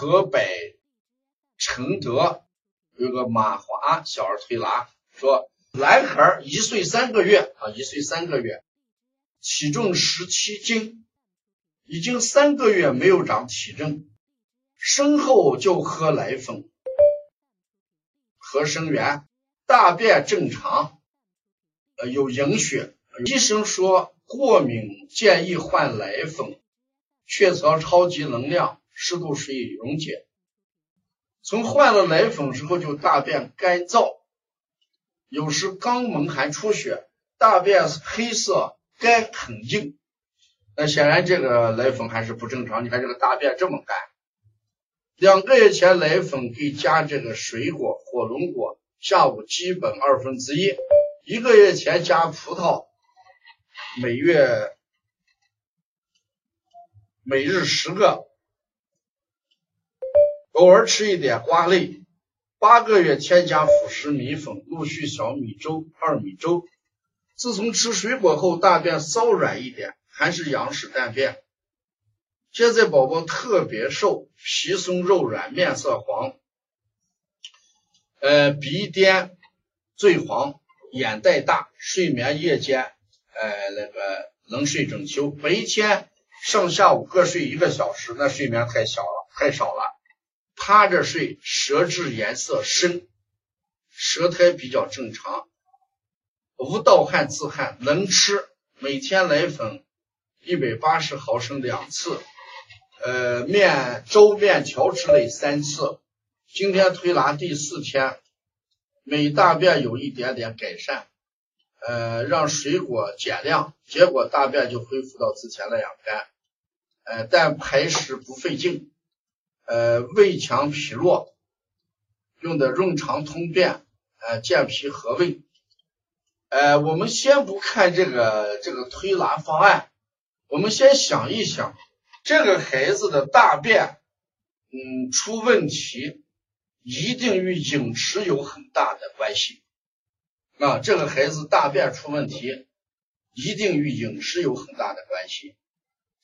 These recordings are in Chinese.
河北承德有个马华小儿推拿说，男孩一岁三个月啊，一岁三个月，体重十七斤，已经三个月没有长体重，生后就喝奶粉，喝生源，大便正常，呃有营血，医生说过敏，建议换奶粉，雀巢超级能量。湿度水溶解，从换了奶粉之后就大便干燥，有时肛门还出血，大便黑色干很硬。那显然这个奶粉还是不正常。你看这个大便这么干。两个月前奶粉可以加这个水果，火龙果下午基本二分之一。一个月前加葡萄，每月每日十个。偶尔吃一点瓜类，八个月添加辅食米粉，陆续小米粥、二米粥。自从吃水果后，大便稍软一点，还是羊屎蛋便。现在宝宝特别瘦，皮松肉软，面色黄，呃，鼻颠最黄，眼袋大，睡眠夜间呃那个能睡整秋，白天上下午各睡一个小时，那睡眠太小了，太少了。趴着睡，舌质颜色深，舌苔比较正常，无盗汗自汗，能吃，每天奶粉一百八十毫升两次，呃面粥面条之类三次。今天推拿第四天，每大便有一点点改善，呃让水果减量，结果大便就恢复到之前那样干，呃但排食不费劲。呃，胃强脾弱，用的润肠通便，呃，健脾和胃。呃，我们先不看这个这个推拿方案，我们先想一想，这个孩子的大便，嗯，出问题，一定与饮食有很大的关系。啊，这个孩子大便出问题，一定与饮食有很大的关系。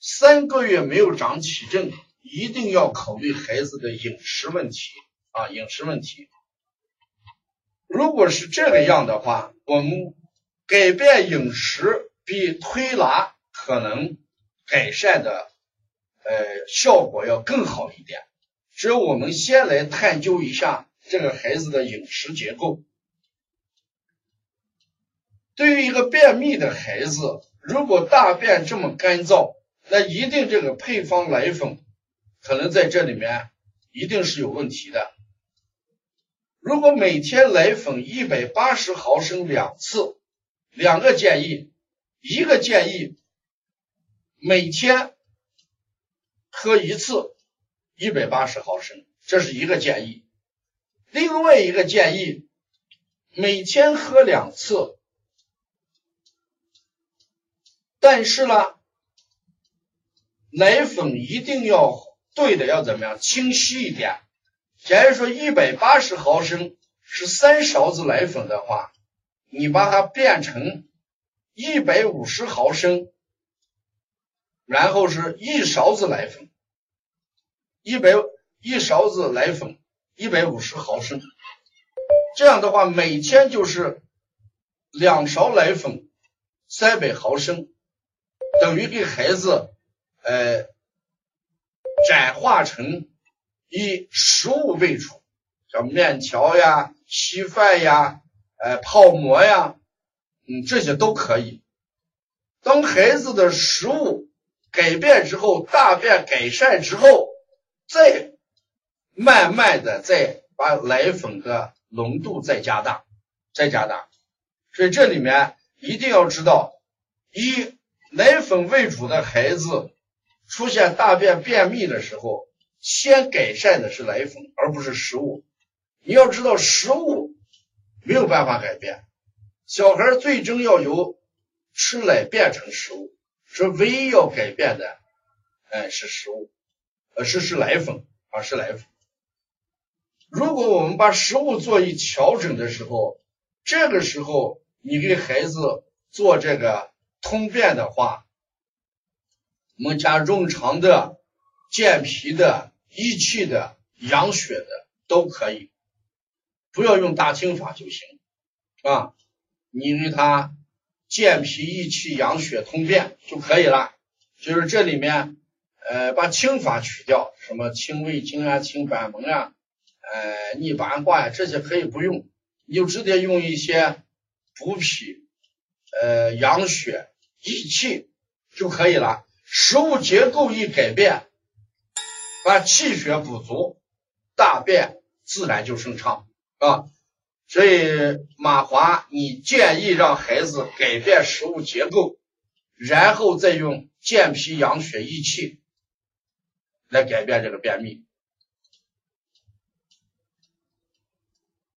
三个月没有长体重。一定要考虑孩子的饮食问题啊，饮食问题。如果是这个样的话，我们改变饮食比推拿可能改善的呃效果要更好一点。只有我们先来探究一下这个孩子的饮食结构。对于一个便秘的孩子，如果大便这么干燥，那一定这个配方奶粉。可能在这里面一定是有问题的。如果每天奶粉一百八十毫升两次，两个建议，一个建议每天喝一次一百八十毫升，这是一个建议；另外一个建议每天喝两次，但是呢，奶粉一定要。兑的要怎么样？清晰一点。假如说一百八十毫升是三勺子奶粉的话，你把它变成一百五十毫升，然后是一勺子奶粉，一百一勺子奶粉，一百五十毫升。这样的话，每天就是两勺奶粉，三百毫升，等于给孩子，呃。转化成以食物为主，像面条呀、稀饭呀、呃泡馍呀，嗯这些都可以。当孩子的食物改变之后，大便改善之后，再慢慢的再把奶粉的浓度再加大，再加大。所以这里面一定要知道，以奶粉为主的孩子。出现大便便秘的时候，先改善的是奶粉，而不是食物。你要知道，食物没有办法改变，小孩最终要由吃奶变成食物，是唯一要改变的，哎，是食物，呃，是是奶粉啊，是奶粉。如果我们把食物做一调整的时候，这个时候你给孩子做这个通便的话。我们加润肠的、健脾的、益气的、养血的都可以，不要用大清法就行啊。你因为它健脾益气、养血通便就可以了。就是这里面呃把清法取掉，什么清胃经啊、清板门啊、呃逆八卦呀这些可以不用，你就直接用一些补脾、呃养血、益气就可以了。食物结构一改变，把气血补足，大便自然就顺畅啊。所以马华，你建议让孩子改变食物结构，然后再用健脾养血益气来改变这个便秘。